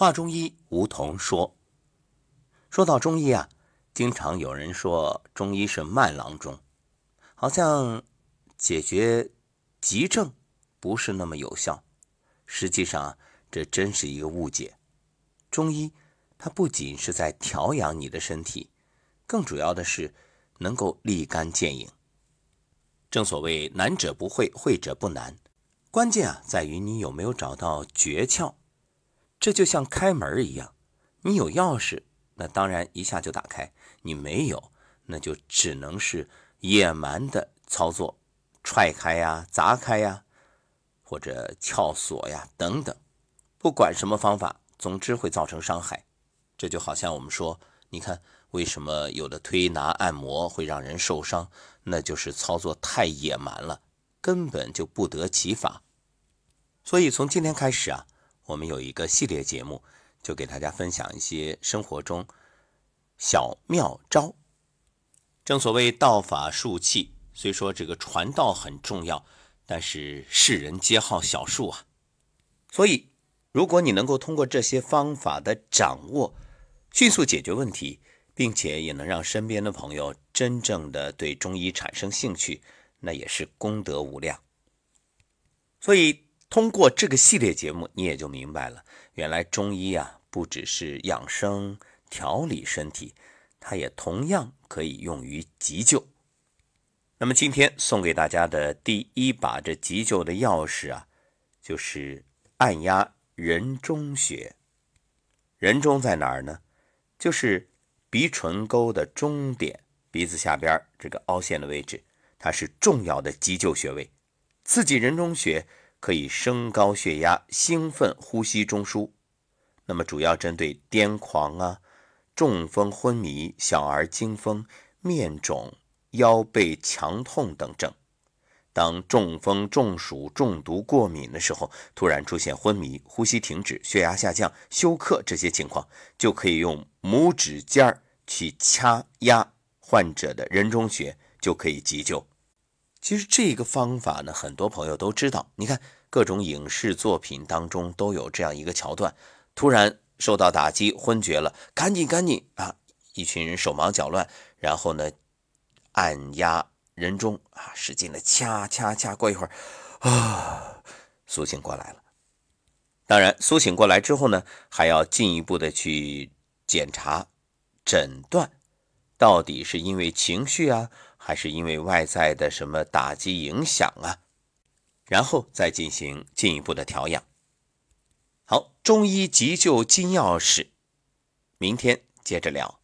话中医，梧桐说。说到中医啊，经常有人说中医是慢郎中，好像解决急症不是那么有效。实际上，这真是一个误解。中医它不仅是在调养你的身体，更主要的是能够立竿见影。正所谓难者不会，会者不难。关键啊，在于你有没有找到诀窍。这就像开门一样，你有钥匙。那当然一下就打开，你没有，那就只能是野蛮的操作，踹开呀、砸开呀，或者撬锁呀等等，不管什么方法，总之会造成伤害。这就好像我们说，你看为什么有的推拿按摩会让人受伤，那就是操作太野蛮了，根本就不得其法。所以从今天开始啊，我们有一个系列节目。就给大家分享一些生活中小妙招。正所谓道法术器，虽说这个传道很重要，但是世人皆好小术啊。所以，如果你能够通过这些方法的掌握，迅速解决问题，并且也能让身边的朋友真正的对中医产生兴趣，那也是功德无量。所以。通过这个系列节目，你也就明白了，原来中医啊，不只是养生调理身体，它也同样可以用于急救。那么今天送给大家的第一把这急救的钥匙啊，就是按压人中穴。人中在哪儿呢？就是鼻唇沟的中点，鼻子下边这个凹陷的位置，它是重要的急救穴位，刺激人中穴。可以升高血压、兴奋呼吸中枢，那么主要针对癫狂啊、中风昏迷、小儿惊风、面肿、腰背强痛等症。当中风、中暑、中毒、过敏的时候，突然出现昏迷、呼吸停止、血压下降、休克这些情况，就可以用拇指尖儿去掐压患者的人中穴，就可以急救。其实这个方法呢，很多朋友都知道。你看各种影视作品当中都有这样一个桥段：突然受到打击，昏厥了，赶紧赶紧啊！一群人手忙脚乱，然后呢，按压人中啊，使劲的掐掐掐。过一会儿，啊，苏醒过来了。当然，苏醒过来之后呢，还要进一步的去检查、诊断，到底是因为情绪啊。还是因为外在的什么打击影响啊，然后再进行进一步的调养。好，中医急救金钥匙，明天接着聊。